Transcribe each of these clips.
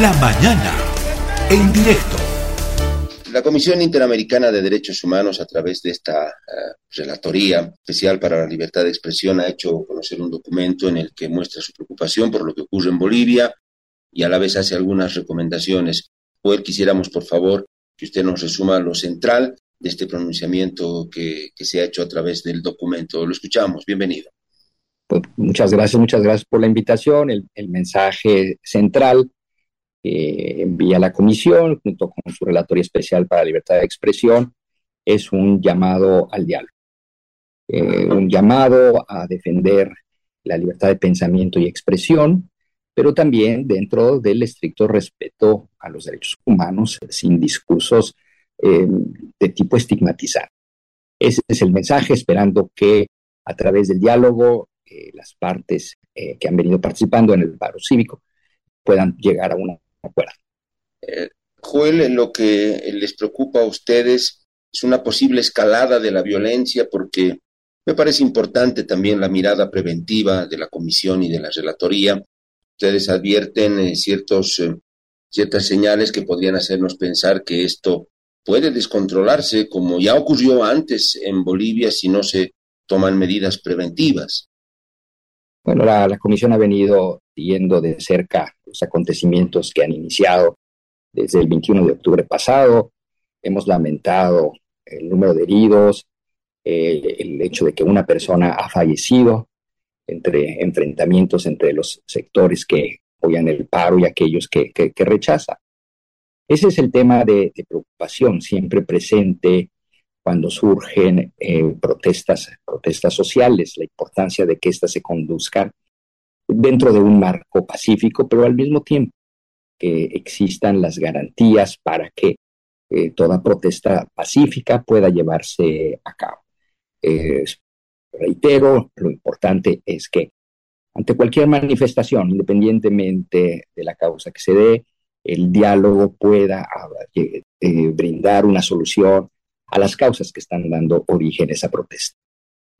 La mañana, en directo. La Comisión Interamericana de Derechos Humanos, a través de esta uh, Relatoría Especial para la Libertad de Expresión, ha hecho conocer un documento en el que muestra su preocupación por lo que ocurre en Bolivia y a la vez hace algunas recomendaciones. Pues quisiéramos, por favor, que usted nos resuma lo central de este pronunciamiento que, que se ha hecho a través del documento. Lo escuchamos. Bienvenido. Pues muchas gracias, muchas gracias por la invitación. El, el mensaje central envía la Comisión junto con su Relatoría Especial para Libertad de Expresión es un llamado al diálogo, eh, un llamado a defender la libertad de pensamiento y expresión, pero también dentro del estricto respeto a los derechos humanos, sin discursos eh, de tipo estigmatizado. Ese es el mensaje, esperando que a través del diálogo eh, las partes eh, que han venido participando en el paro cívico puedan llegar a un acuerdo. Eh, Joel, lo que les preocupa a ustedes es una posible escalada de la violencia porque me parece importante también la mirada preventiva de la comisión y de la relatoría. Ustedes advierten eh, ciertos, eh, ciertas señales que podrían hacernos pensar que esto puede descontrolarse, como ya ocurrió antes en Bolivia si no se toman medidas preventivas. Bueno, la, comisión ha venido siguiendo de cerca los acontecimientos que han iniciado desde el 21 de octubre pasado. Hemos lamentado el número de heridos, eh, el hecho de que una persona ha fallecido entre enfrentamientos entre los sectores que apoyan el paro y aquellos que, que, rechazan. Ese es el tema de, preocupación siempre presente cuando surgen eh, protestas, protestas sociales, la importancia de que éstas se conduzcan dentro de un marco pacífico, pero al mismo tiempo que existan las garantías para que eh, toda protesta pacífica pueda llevarse a cabo. Reitero, lo importante es que ante cualquier manifestación, independientemente de la causa que se dé, el diálogo pueda eh, brindar una solución a las causas que están dando origen a esa protesta.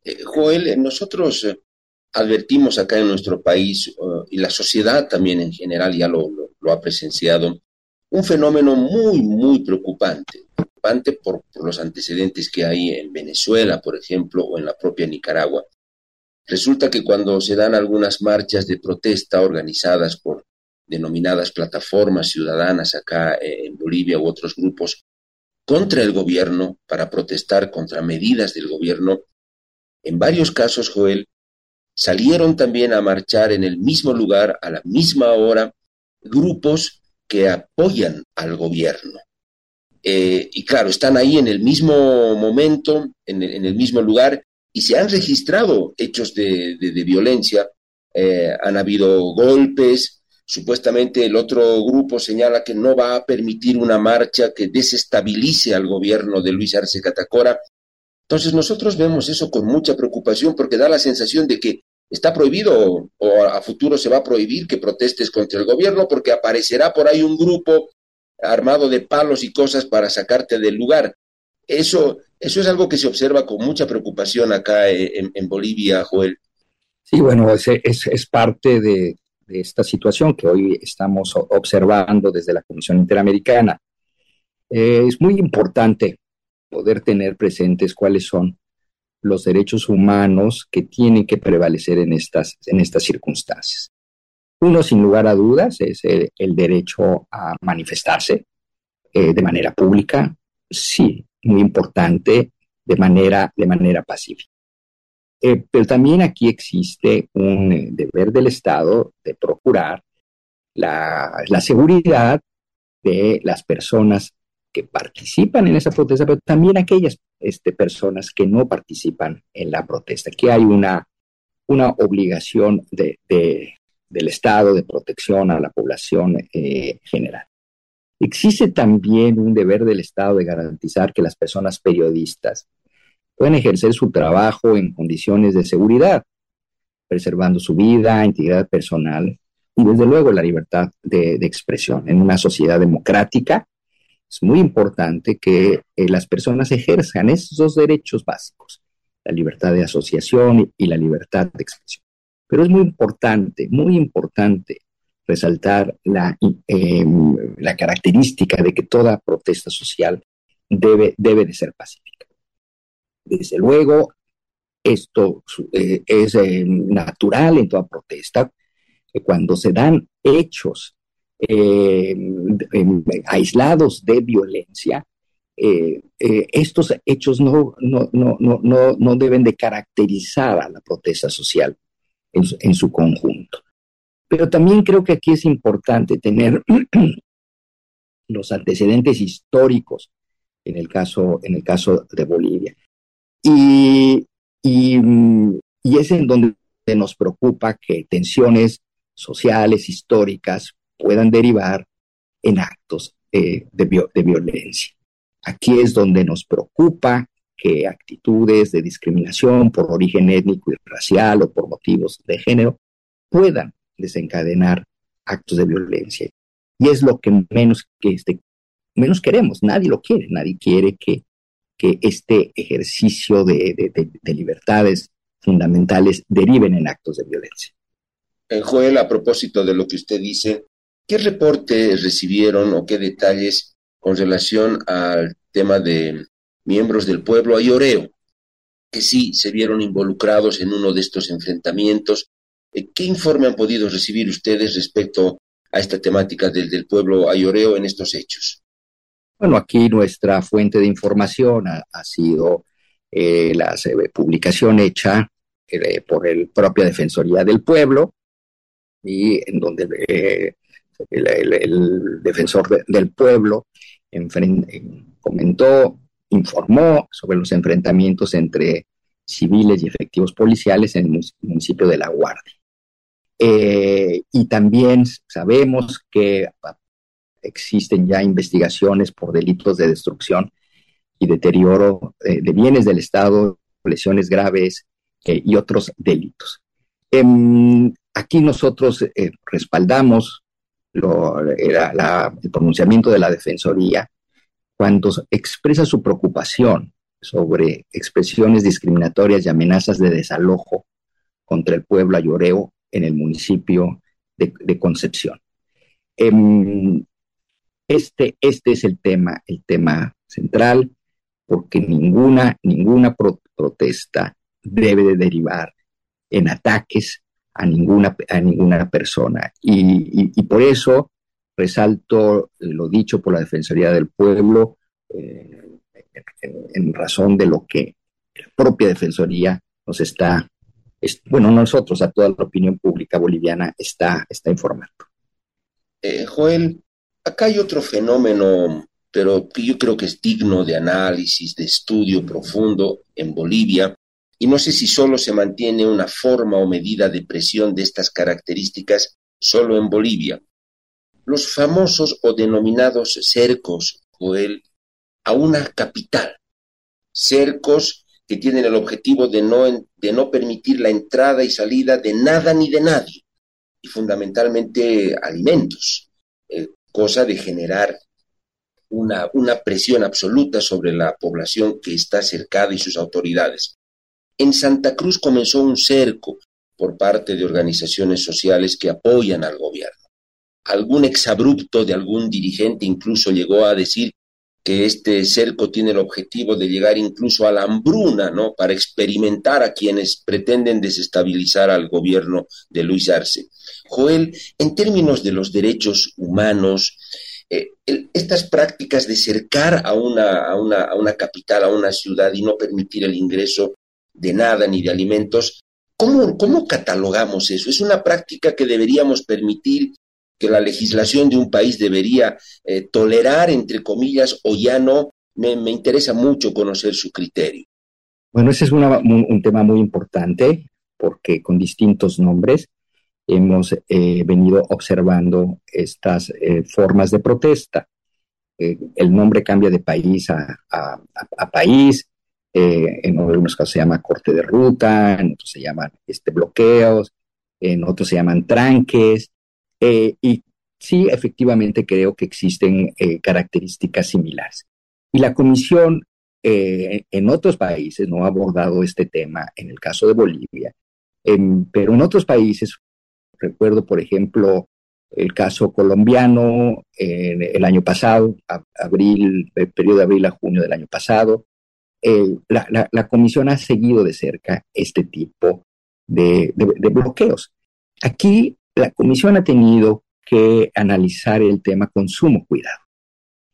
Eh, Joel, nosotros eh, advertimos acá en nuestro país y la sociedad también en general ya lo, lo, ha presenciado, un fenómeno muy, muy preocupante, preocupante por, los antecedentes que hay en Venezuela, por ejemplo, o en la propia Nicaragua. Resulta que cuando se dan algunas marchas de protesta organizadas por denominadas plataformas ciudadanas acá eh, en Bolivia u otros grupos, contra el gobierno, para protestar contra medidas del gobierno, en varios casos, Joel, salieron también a marchar en el mismo lugar, a la misma hora, grupos que apoyan al gobierno. Eh, y claro, están ahí en el mismo momento, en el, mismo lugar, y se han registrado hechos de violencia. Eh, han habido golpes, Supuestamente el otro grupo señala que no va a permitir una marcha que desestabilice al gobierno de Luis Arce Catacora. Entonces nosotros vemos eso con mucha preocupación porque da la sensación de que está prohibido o a futuro se va a prohibir que protestes contra el gobierno porque aparecerá por ahí un grupo armado de palos y cosas para sacarte del lugar. Eso, eso es algo que se observa con mucha preocupación acá en, en Bolivia, Joel. Sí, bueno, es, es parte de, de esta situación que hoy estamos observando desde la Comisión Interamericana. Eh, es muy importante poder tener presentes cuáles son los derechos humanos que tienen que prevalecer en estas, en estas circunstancias. Uno, sin lugar a dudas, es el, derecho a manifestarse eh, de manera pública, sí, muy importante, de manera, de manera pacífica. Eh, pero también aquí existe un eh, deber del Estado de procurar la, seguridad de las personas que participan en esa protesta, pero también aquellas este, personas que no participan en la protesta, que hay una, una obligación de, de, del Estado de protección a la población eh, general. Existe también un deber del Estado de garantizar que las personas periodistas pueden ejercer su trabajo en condiciones de seguridad, preservando su vida, integridad personal y desde luego la libertad de, expresión. En una sociedad democrática es muy importante que eh, las personas ejerzan esos dos derechos básicos, la libertad de asociación y, la libertad de expresión. Pero es muy importante, muy importante resaltar la, em, característica de que toda protesta social debe, debe de ser pacífica. Desde luego, esto eh, es eh, natural en toda protesta. cuando se dan hechos em, aislados de violencia, eh, estos hechos no, no, no, no, deben de caracterizar a la protesta social en su conjunto. Pero también creo que aquí es importante tener los antecedentes históricos en el caso, en el caso de Bolivia. Y, es en donde nos preocupa que tensiones sociales, históricas, puedan derivar en actos eh, de, de violencia. Aquí es donde nos preocupa que actitudes de discriminación por origen étnico y racial o por motivos de género puedan desencadenar actos de violencia. Y es lo que menos, que este, menos queremos, nadie lo quiere, nadie quiere que, que este ejercicio de, de, libertades fundamentales deriven en actos de violencia. Eh, Joel, a propósito de lo que usted dice, ¿qué reportes recibieron o qué detalles con relación al tema de miembros del pueblo ayoreo, que sí se vieron involucrados en uno de estos enfrentamientos eh, ¿Qué informe han podido recibir ustedes respecto a esta temática del, pueblo ayoreo en estos hechos? Bueno, aquí nuestra fuente de información ha, sido eh, la publicación hecha eh, por el propia Defensoría del Pueblo y en donde el, defensor del pueblo comentó, informó sobre los enfrentamientos entre civiles y efectivos policiales en el municipio de La Guardia. Eh, y también sabemos que existen ya investigaciones por delitos de destrucción y deterioro eh, de bienes del Estado, lesiones graves eh, y otros delitos. Em, aquí nosotros respaldamos el pronunciamiento de la Defensoría cuando expresa su preocupación sobre expresiones discriminatorias y amenazas de desalojo contra el pueblo ayoreo en el municipio de, Concepción. Em, este, este es el tema, el tema central, porque ninguna, ninguna protesta debe de derivar en ataques a ninguna, a ninguna persona. Y, por eso resalto lo dicho por la Defensoría del Pueblo eh, en, razón de lo que la propia Defensoría nos está bueno, nosotros, a toda la opinión pública boliviana está, está informando. Eh, Joel, acá hay otro fenómeno, pero que yo creo que es digno de análisis, de estudio profundo en Bolivia, y no sé si solo se mantiene una forma o medida de presión de estas características solo en Bolivia. Los famosos o denominados cercos, Joel, a una capital. Cercos que tienen el objetivo de no, de no permitir la entrada y salida de nada ni de nadie, y fundamentalmente alimentos, eh, cosa de generar una, una presión absoluta sobre la población que está cercada y sus autoridades. En Santa Cruz comenzó un cerco por parte de organizaciones sociales que apoyan al gobierno. Algún exabrupto de algún dirigente incluso llegó a decir que este cerco tiene el objetivo de llegar incluso a la hambruna, ¿no? Para experimentar a quienes pretenden desestabilizar al gobierno de Luis Arce. Joel, en términos de los derechos humanos, eh, estas prácticas de cercar a una, a, una, a una capital, a una ciudad y no permitir el ingreso de nada ni de alimentos, ¿cómo, cómo catalogamos eso? ¿Es una práctica que deberíamos permitir que la legislación de un país debería eh, tolerar, entre comillas, o ya no, me, interesa mucho conocer su criterio. Bueno, ese es un, tema muy importante porque con distintos nombres hemos eh, venido observando estas eh, formas de protesta. el nombre cambia de país a, a país, en algunos casos se llama corte de ruta, en otros se llaman este, bloqueos, en otros se llaman tranques, eh, y sí, efectivamente creo que existen eh, características similares. Y la Comisión eh, en otros países no ha abordado este tema, en el caso de Bolivia, pero en otros países, recuerdo, por ejemplo, el caso colombiano el año pasado, abril, el periodo de abril a junio del año pasado. la, comisión ha seguido de cerca este tipo de, bloqueos. Aquí la comisión ha tenido que analizar el tema con sumo cuidado.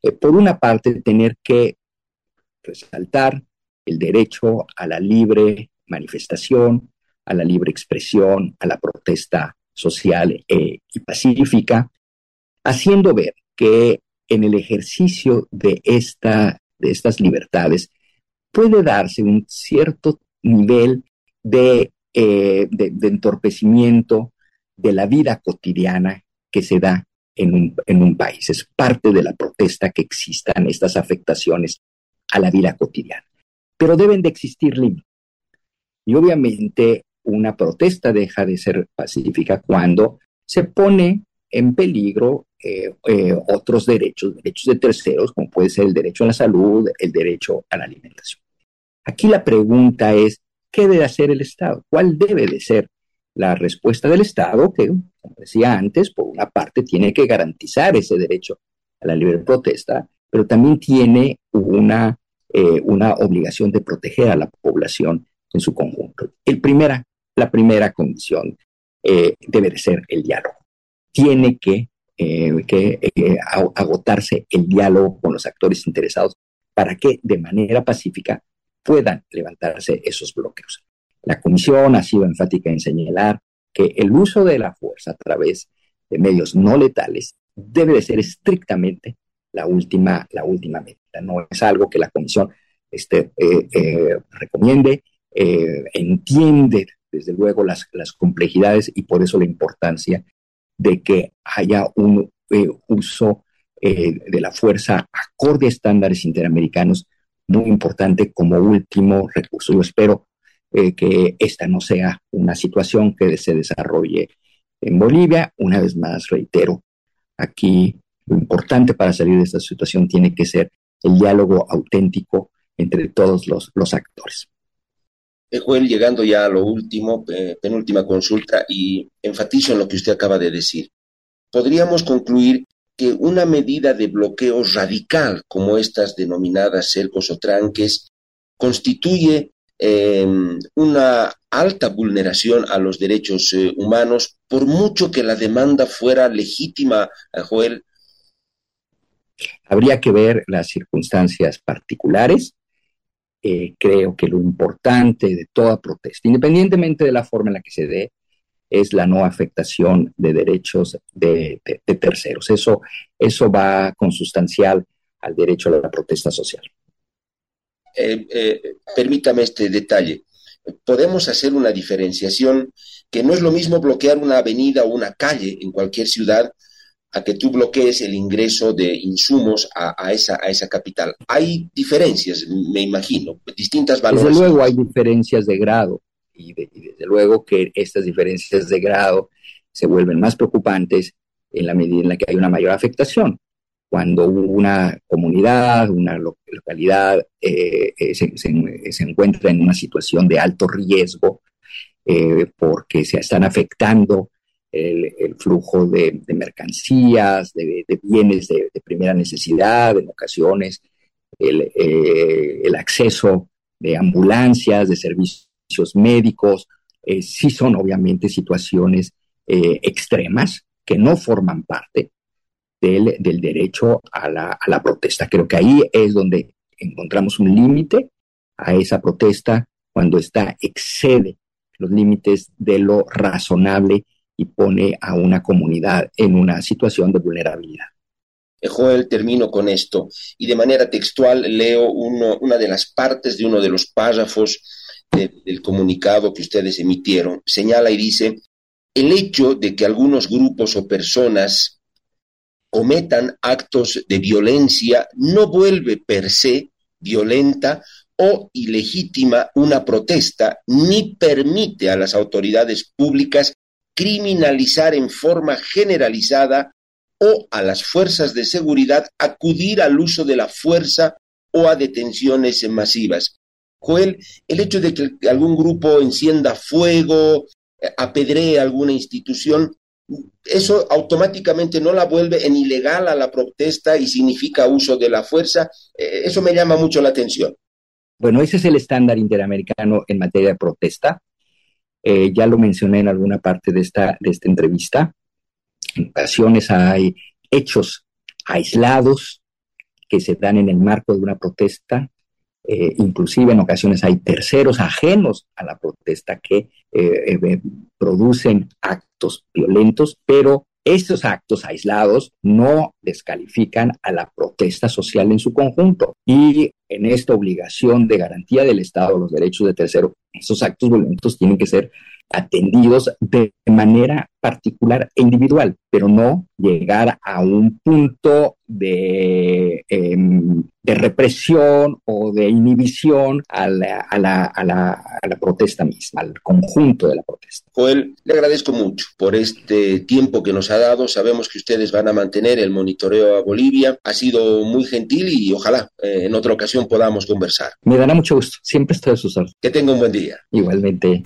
Eh, por una parte, tener que resaltar el derecho a la libre manifestación, a la libre expresión, a la protesta social eh, y pacífica, haciendo ver que en el ejercicio de, esta, de estas libertades puede darse un cierto nivel de, eh, de, entorpecimiento de la vida cotidiana que se da en un, en un, país. Es parte de la protesta que existan estas afectaciones a la vida cotidiana. Pero deben de existir límites. Y obviamente una protesta deja de ser pacífica cuando se pone en peligro eh, eh, otros derechos, derechos de terceros, como puede ser el derecho a la salud, el derecho a la alimentación. Aquí la pregunta es, ¿qué debe hacer el Estado? ¿Cuál debe de ser la respuesta del Estado? Que, como decía antes, por una parte tiene que garantizar ese derecho a la libre protesta, pero también tiene una, eh, una obligación de proteger a la población en su conjunto. El primera, la primera condición eh, debe de ser el diálogo. Tiene que, eh, que agotarse el diálogo con los actores interesados para que de manera pacífica puedan levantarse esos bloqueos. La Comisión ha sido enfática en señalar que el uso de la fuerza a través de medios no letales debe de ser estrictamente la última, la última medida. No es algo que la Comisión este, recomiende, entiende desde luego las, complejidades y por eso la importancia de que haya un eh, uso eh, de la fuerza acorde a estándares interamericanos muy importante como último recurso. Yo espero eh, que esta no sea una situación que se desarrolle en Bolivia. Una vez más, reitero, aquí lo importante para salir de esta situación tiene que ser el diálogo auténtico entre todos los actores. Joel, llegando ya a lo último, penúltima consulta, y enfatizo en lo que usted acaba de decir. Podríamos concluir que una medida de bloqueo radical, como estas denominadas cercos o tranques, constituye em, una alta vulneración a los derechos eh, humanos, por mucho que la demanda fuera legítima, Joel. Habría que ver las circunstancias particulares eh, creo que lo importante de toda protesta, independientemente de la forma en la que se dé, es la no afectación de derechos de, terceros. Eso, eso va consustancial al derecho a la protesta social. Eh, eh, permítame este detalle. Podemos hacer una diferenciación que no es lo mismo bloquear una avenida o una calle en cualquier ciudad a que tú bloquees el ingreso de insumos a, esa, a esa capital. Hay diferencias, me imagino, distintas valores. Desde luego hay diferencias de grado y, desde luego que estas diferencias de grado se vuelven más preocupantes en la medida en la que hay una mayor afectación. Cuando una comunidad, una localidad eh, eh, se, encuentra en una situación de alto riesgo eh, porque se están afectando el, flujo de, mercancías, de, bienes de, primera necesidad, en ocasiones el, acceso de ambulancias, de servicios médicos, sí son obviamente situaciones extremas que no forman parte del, derecho a la, a la protesta. Creo que ahí es donde encontramos un límite a esa protesta cuando está excede los límites de lo razonable y pone a una comunidad en una situación de vulnerabilidad. Joel, termino con esto y de manera textual leo una de las partes de uno de los párrafos del comunicado que ustedes emitieron. Señala y dice, el hecho de que algunos grupos o personas cometan actos de violencia no vuelve per se violenta o ilegítima una protesta, ni permite a las autoridades públicas criminalizar en forma generalizada o a las fuerzas de seguridad acudir al uso de la fuerza o a detenciones masivas. Joel, el hecho de que algún grupo encienda fuego, apedree alguna institución, eso automáticamente no la vuelve en ilegal a la protesta y significa uso de la fuerza. Eh, eso me llama mucho la atención. Bueno, ese es el estándar interamericano en materia de protesta. Eh, ya lo mencioné en alguna parte de esta, de esta entrevista. En ocasiones hay hechos aislados que se dan en el marco de una protesta. Eh, inclusive en ocasiones hay terceros ajenos a la protesta que producen actos violentos, pero estos actos aislados no descalifican a la protesta social en su conjunto. Y en esta obligación de garantía del Estado los derechos de tercero, esos actos violentos tienen que ser atendidos de manera particular e individual, pero no llegar a un punto de, em, de represión o de inhibición a la, a, la, a, la, a la, protesta misma, al conjunto de la protesta. Joel, le agradezco mucho por este tiempo que nos ha dado. Sabemos que ustedes van a mantener el monitoreo a Bolivia. Ha sido muy gentil y ojalá eh, en otra ocasión podamos conversar. Me dará mucho gusto. Siempre estoy a sus órdenes. Que tenga un buen día. Igualmente.